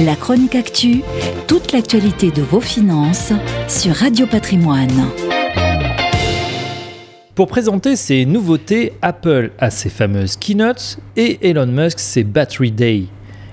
La chronique actu, toute l'actualité de vos finances sur Radio Patrimoine. Pour présenter ses nouveautés, Apple a ses fameuses keynotes et Elon Musk ses Battery Day.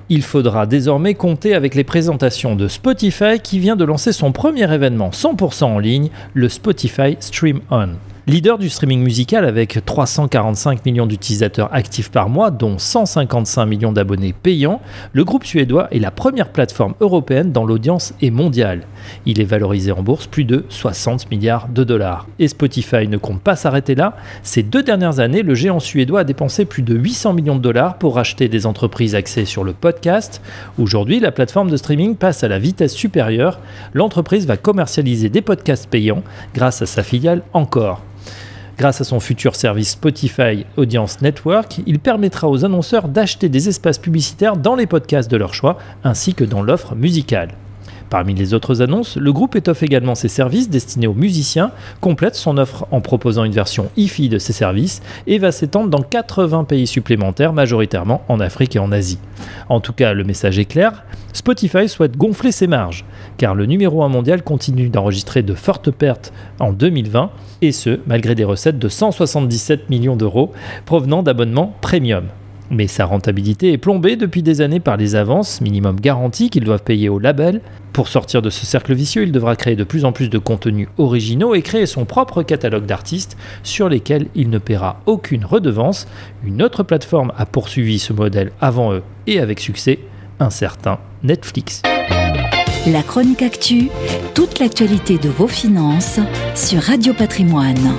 Il faudra désormais compter avec les présentations de Spotify qui vient de lancer son premier événement 100% en ligne, le Spotify Stream On. Leader du streaming musical avec 345 millions d'utilisateurs actifs par mois, dont 155 millions d'abonnés payants, le groupe suédois est la première plateforme européenne dont l'audience est mondiale. Il est valorisé en bourse plus de 60 milliards de dollars. Et Spotify ne compte pas s'arrêter là. Ces deux dernières années, le géant suédois a dépensé plus de 800 millions de dollars pour racheter des entreprises axées sur le podcast. Aujourd'hui, la plateforme de streaming passe à la vitesse supérieure. L'entreprise va commercialiser des podcasts payants grâce à sa filiale Encore. Grâce à son futur service Spotify Audience Network, il permettra aux annonceurs d'acheter des espaces publicitaires dans les podcasts de leur choix ainsi que dans l'offre musicale. Parmi les autres annonces, le groupe étoffe également ses services destinés aux musiciens, complète son offre en proposant une version hi de ses services et va s'étendre dans 80 pays supplémentaires, majoritairement en Afrique et en Asie. En tout cas, le message est clair, Spotify souhaite gonfler ses marges, car le numéro 1 mondial continue d'enregistrer de fortes pertes en 2020, et ce, malgré des recettes de 177 millions d'euros provenant d'abonnements premium. Mais sa rentabilité est plombée depuis des années par les avances minimum garanties qu'ils doivent payer au label. Pour sortir de ce cercle vicieux, il devra créer de plus en plus de contenus originaux et créer son propre catalogue d'artistes sur lesquels il ne paiera aucune redevance. Une autre plateforme a poursuivi ce modèle avant eux et avec succès, un certain Netflix. La chronique actu, toute l'actualité de vos finances sur Radio Patrimoine.